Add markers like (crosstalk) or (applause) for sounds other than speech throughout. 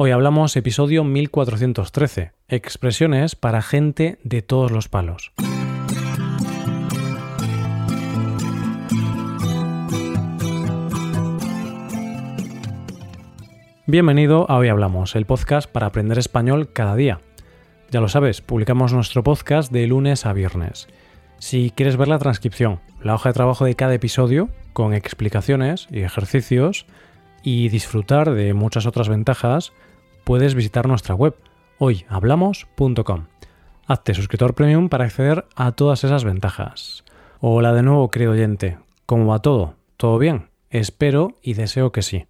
Hoy hablamos episodio 1413, expresiones para gente de todos los palos. Bienvenido a Hoy Hablamos, el podcast para aprender español cada día. Ya lo sabes, publicamos nuestro podcast de lunes a viernes. Si quieres ver la transcripción, la hoja de trabajo de cada episodio, con explicaciones y ejercicios, y disfrutar de muchas otras ventajas, puedes visitar nuestra web hoyhablamos.com. Hazte suscriptor premium para acceder a todas esas ventajas. Hola de nuevo, querido oyente. ¿Cómo va todo? ¿Todo bien? Espero y deseo que sí.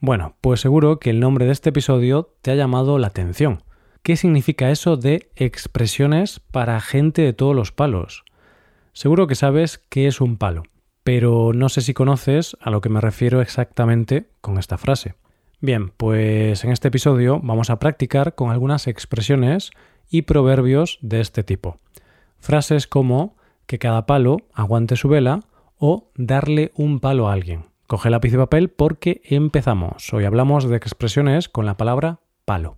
Bueno, pues seguro que el nombre de este episodio te ha llamado la atención. ¿Qué significa eso de expresiones para gente de todos los palos? Seguro que sabes qué es un palo, pero no sé si conoces a lo que me refiero exactamente con esta frase. Bien, pues en este episodio vamos a practicar con algunas expresiones y proverbios de este tipo. Frases como que cada palo aguante su vela o darle un palo a alguien. Coge lápiz y papel porque empezamos. Hoy hablamos de expresiones con la palabra palo.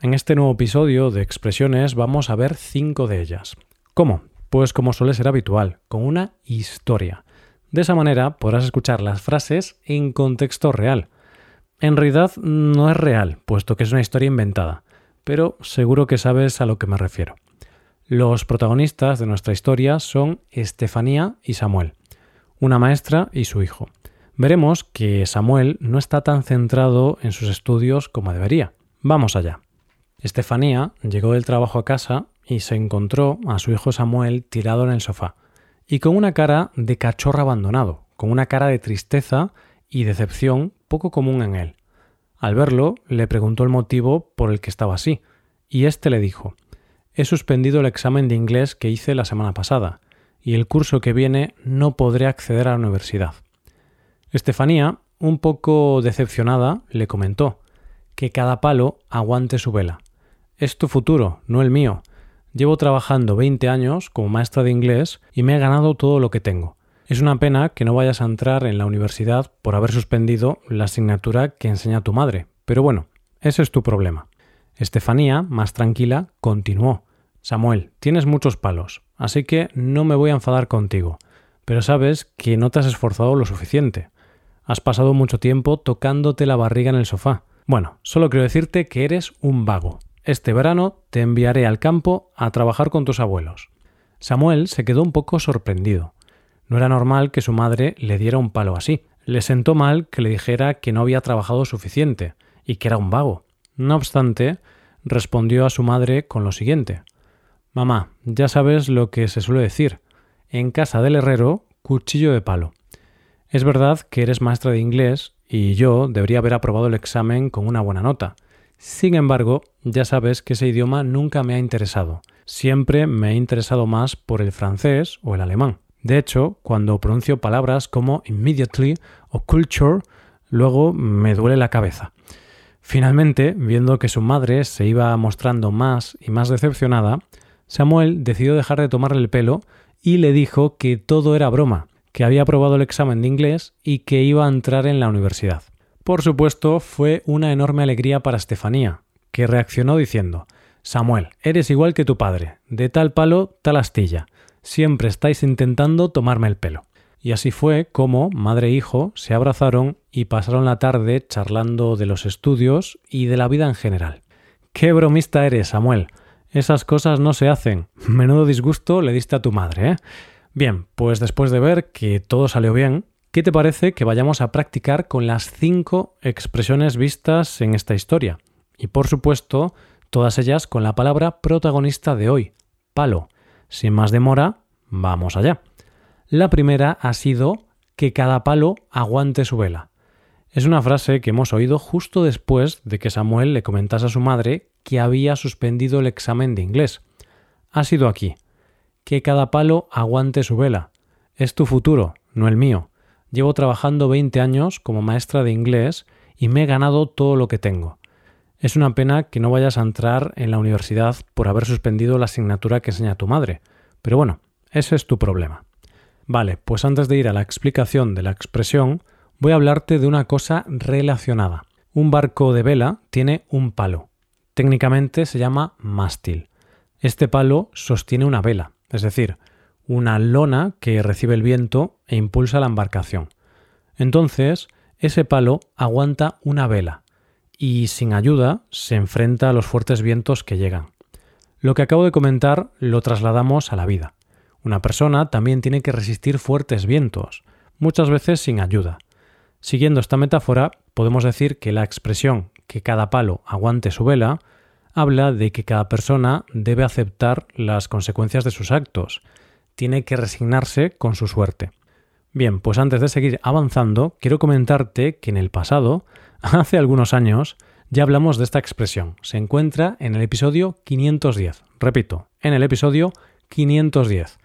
En este nuevo episodio de expresiones vamos a ver cinco de ellas. ¿Cómo? Pues como suele ser habitual, con una historia. De esa manera podrás escuchar las frases en contexto real. En realidad no es real, puesto que es una historia inventada, pero seguro que sabes a lo que me refiero. Los protagonistas de nuestra historia son Estefanía y Samuel una maestra y su hijo. Veremos que Samuel no está tan centrado en sus estudios como debería. Vamos allá. Estefanía llegó del trabajo a casa y se encontró a su hijo Samuel tirado en el sofá, y con una cara de cachorro abandonado, con una cara de tristeza y decepción poco común en él. Al verlo, le preguntó el motivo por el que estaba así, y éste le dijo He suspendido el examen de inglés que hice la semana pasada, y el curso que viene no podré acceder a la universidad. Estefanía, un poco decepcionada, le comentó que cada palo aguante su vela. Es tu futuro, no el mío. Llevo trabajando 20 años como maestra de inglés y me he ganado todo lo que tengo. Es una pena que no vayas a entrar en la universidad por haber suspendido la asignatura que enseña tu madre, pero bueno, ese es tu problema. Estefanía, más tranquila, continuó. Samuel, tienes muchos palos, así que no me voy a enfadar contigo, pero sabes que no te has esforzado lo suficiente. Has pasado mucho tiempo tocándote la barriga en el sofá. Bueno, solo quiero decirte que eres un vago. Este verano te enviaré al campo a trabajar con tus abuelos. Samuel se quedó un poco sorprendido. No era normal que su madre le diera un palo así. Le sentó mal que le dijera que no había trabajado suficiente y que era un vago. No obstante, respondió a su madre con lo siguiente Mamá, ya sabes lo que se suele decir. En casa del herrero, cuchillo de palo. Es verdad que eres maestra de inglés y yo debería haber aprobado el examen con una buena nota. Sin embargo, ya sabes que ese idioma nunca me ha interesado. Siempre me he interesado más por el francés o el alemán. De hecho, cuando pronuncio palabras como immediately o culture, luego me duele la cabeza. Finalmente, viendo que su madre se iba mostrando más y más decepcionada, Samuel decidió dejar de tomarle el pelo y le dijo que todo era broma, que había aprobado el examen de inglés y que iba a entrar en la universidad. Por supuesto, fue una enorme alegría para Estefanía, que reaccionó diciendo Samuel, eres igual que tu padre, de tal palo, tal astilla. Siempre estáis intentando tomarme el pelo. Y así fue como madre e hijo se abrazaron y pasaron la tarde charlando de los estudios y de la vida en general. ¡Qué bromista eres, Samuel! Esas cosas no se hacen. Menudo disgusto le diste a tu madre, ¿eh? Bien, pues después de ver que todo salió bien, ¿qué te parece que vayamos a practicar con las cinco expresiones vistas en esta historia? Y por supuesto, todas ellas con la palabra protagonista de hoy, palo. Sin más demora, vamos allá. La primera ha sido que cada palo aguante su vela. Es una frase que hemos oído justo después de que Samuel le comentase a su madre que había suspendido el examen de inglés. Ha sido aquí. Que cada palo aguante su vela. Es tu futuro, no el mío. Llevo trabajando 20 años como maestra de inglés y me he ganado todo lo que tengo. Es una pena que no vayas a entrar en la universidad por haber suspendido la asignatura que enseña tu madre, pero bueno, ese es tu problema. Vale, pues antes de ir a la explicación de la expresión, voy a hablarte de una cosa relacionada. Un barco de vela tiene un palo. Técnicamente se llama mástil. Este palo sostiene una vela, es decir, una lona que recibe el viento e impulsa la embarcación. Entonces, ese palo aguanta una vela y sin ayuda se enfrenta a los fuertes vientos que llegan. Lo que acabo de comentar lo trasladamos a la vida. Una persona también tiene que resistir fuertes vientos, muchas veces sin ayuda. Siguiendo esta metáfora, podemos decir que la expresión que cada palo aguante su vela habla de que cada persona debe aceptar las consecuencias de sus actos, tiene que resignarse con su suerte. Bien, pues antes de seguir avanzando, quiero comentarte que en el pasado, (laughs) hace algunos años, ya hablamos de esta expresión. Se encuentra en el episodio 510. Repito, en el episodio 510.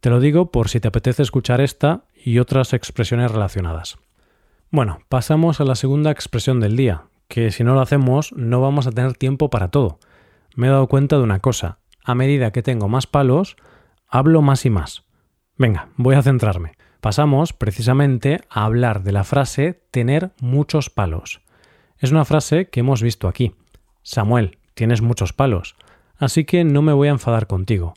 Te lo digo por si te apetece escuchar esta y otras expresiones relacionadas. Bueno, pasamos a la segunda expresión del día, que si no lo hacemos no vamos a tener tiempo para todo. Me he dado cuenta de una cosa. A medida que tengo más palos, hablo más y más. Venga, voy a centrarme pasamos precisamente a hablar de la frase tener muchos palos. Es una frase que hemos visto aquí. Samuel, tienes muchos palos, así que no me voy a enfadar contigo.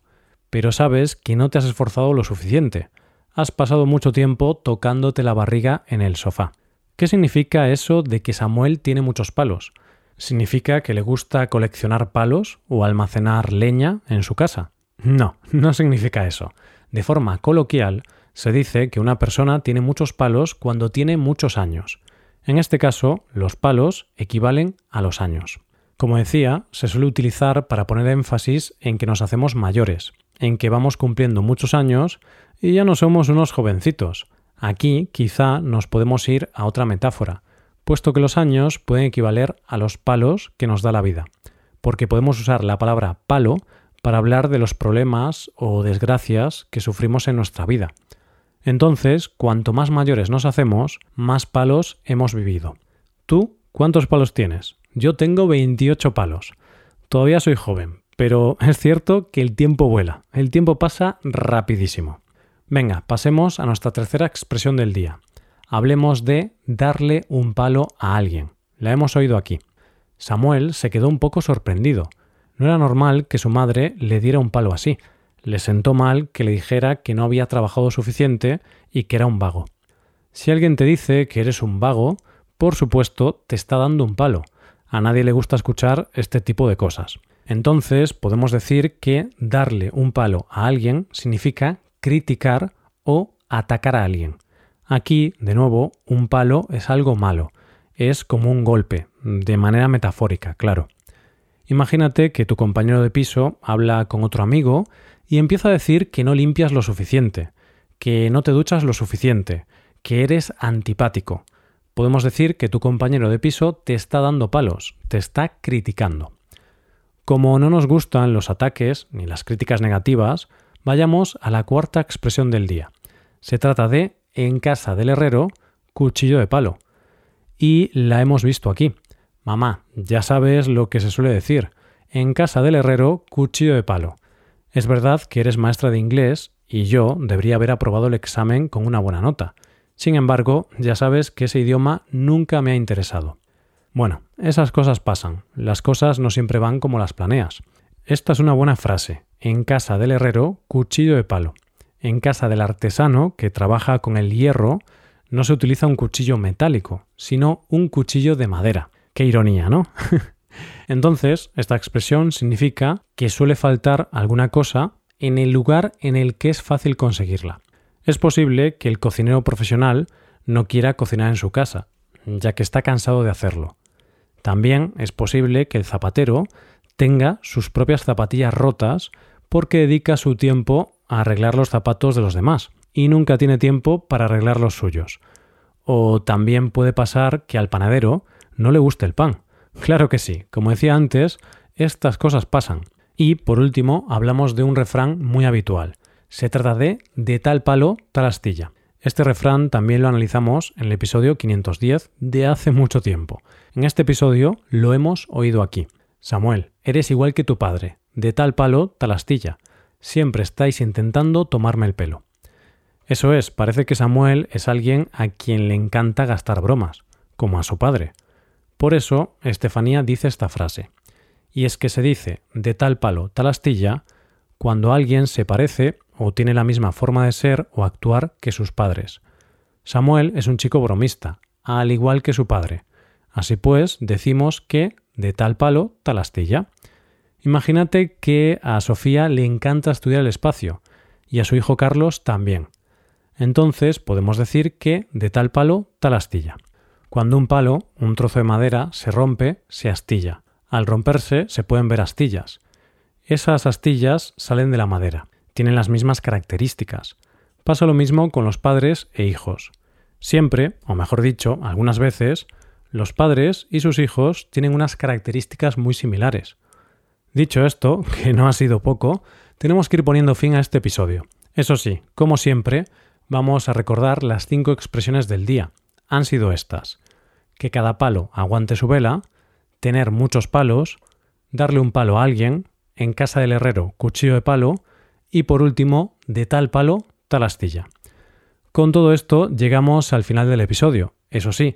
Pero sabes que no te has esforzado lo suficiente. Has pasado mucho tiempo tocándote la barriga en el sofá. ¿Qué significa eso de que Samuel tiene muchos palos? ¿Significa que le gusta coleccionar palos o almacenar leña en su casa? No, no significa eso. De forma coloquial, se dice que una persona tiene muchos palos cuando tiene muchos años. En este caso, los palos equivalen a los años. Como decía, se suele utilizar para poner énfasis en que nos hacemos mayores, en que vamos cumpliendo muchos años y ya no somos unos jovencitos. Aquí quizá nos podemos ir a otra metáfora, puesto que los años pueden equivaler a los palos que nos da la vida, porque podemos usar la palabra palo para hablar de los problemas o desgracias que sufrimos en nuestra vida, entonces, cuanto más mayores nos hacemos, más palos hemos vivido. ¿Tú cuántos palos tienes? Yo tengo 28 palos. Todavía soy joven, pero (laughs) es cierto que el tiempo vuela, el tiempo pasa rapidísimo. Venga, pasemos a nuestra tercera expresión del día. Hablemos de darle un palo a alguien. La hemos oído aquí. Samuel se quedó un poco sorprendido. No era normal que su madre le diera un palo así, le sentó mal que le dijera que no había trabajado suficiente y que era un vago. Si alguien te dice que eres un vago, por supuesto te está dando un palo. A nadie le gusta escuchar este tipo de cosas. Entonces podemos decir que darle un palo a alguien significa criticar o atacar a alguien. Aquí, de nuevo, un palo es algo malo. Es como un golpe, de manera metafórica, claro. Imagínate que tu compañero de piso habla con otro amigo y empieza a decir que no limpias lo suficiente, que no te duchas lo suficiente, que eres antipático. Podemos decir que tu compañero de piso te está dando palos, te está criticando. Como no nos gustan los ataques ni las críticas negativas, vayamos a la cuarta expresión del día. Se trata de en casa del herrero, cuchillo de palo. Y la hemos visto aquí. Mamá, ya sabes lo que se suele decir. En casa del herrero, cuchillo de palo. Es verdad que eres maestra de inglés y yo debería haber aprobado el examen con una buena nota. Sin embargo, ya sabes que ese idioma nunca me ha interesado. Bueno, esas cosas pasan. Las cosas no siempre van como las planeas. Esta es una buena frase. En casa del herrero, cuchillo de palo. En casa del artesano, que trabaja con el hierro, no se utiliza un cuchillo metálico, sino un cuchillo de madera. Qué ironía, ¿no? (laughs) Entonces, esta expresión significa que suele faltar alguna cosa en el lugar en el que es fácil conseguirla. Es posible que el cocinero profesional no quiera cocinar en su casa, ya que está cansado de hacerlo. También es posible que el zapatero tenga sus propias zapatillas rotas porque dedica su tiempo a arreglar los zapatos de los demás y nunca tiene tiempo para arreglar los suyos. O también puede pasar que al panadero no le guste el pan, Claro que sí, como decía antes, estas cosas pasan. Y por último, hablamos de un refrán muy habitual. Se trata de de tal palo, tal astilla. Este refrán también lo analizamos en el episodio 510 de hace mucho tiempo. En este episodio lo hemos oído aquí. Samuel, eres igual que tu padre. De tal palo, tal astilla. Siempre estáis intentando tomarme el pelo. Eso es, parece que Samuel es alguien a quien le encanta gastar bromas, como a su padre. Por eso, Estefanía dice esta frase. Y es que se dice de tal palo, tal astilla, cuando alguien se parece o tiene la misma forma de ser o actuar que sus padres. Samuel es un chico bromista, al igual que su padre. Así pues, decimos que de tal palo, tal astilla. Imagínate que a Sofía le encanta estudiar el espacio y a su hijo Carlos también. Entonces podemos decir que de tal palo, tal astilla. Cuando un palo, un trozo de madera, se rompe, se astilla. Al romperse se pueden ver astillas. Esas astillas salen de la madera, tienen las mismas características. Pasa lo mismo con los padres e hijos. Siempre, o mejor dicho, algunas veces, los padres y sus hijos tienen unas características muy similares. Dicho esto, (laughs) que no ha sido poco, tenemos que ir poniendo fin a este episodio. Eso sí, como siempre, vamos a recordar las cinco expresiones del día. Han sido estas. Que cada palo aguante su vela, tener muchos palos, darle un palo a alguien, en casa del herrero cuchillo de palo y por último, de tal palo, tal astilla. Con todo esto llegamos al final del episodio. Eso sí,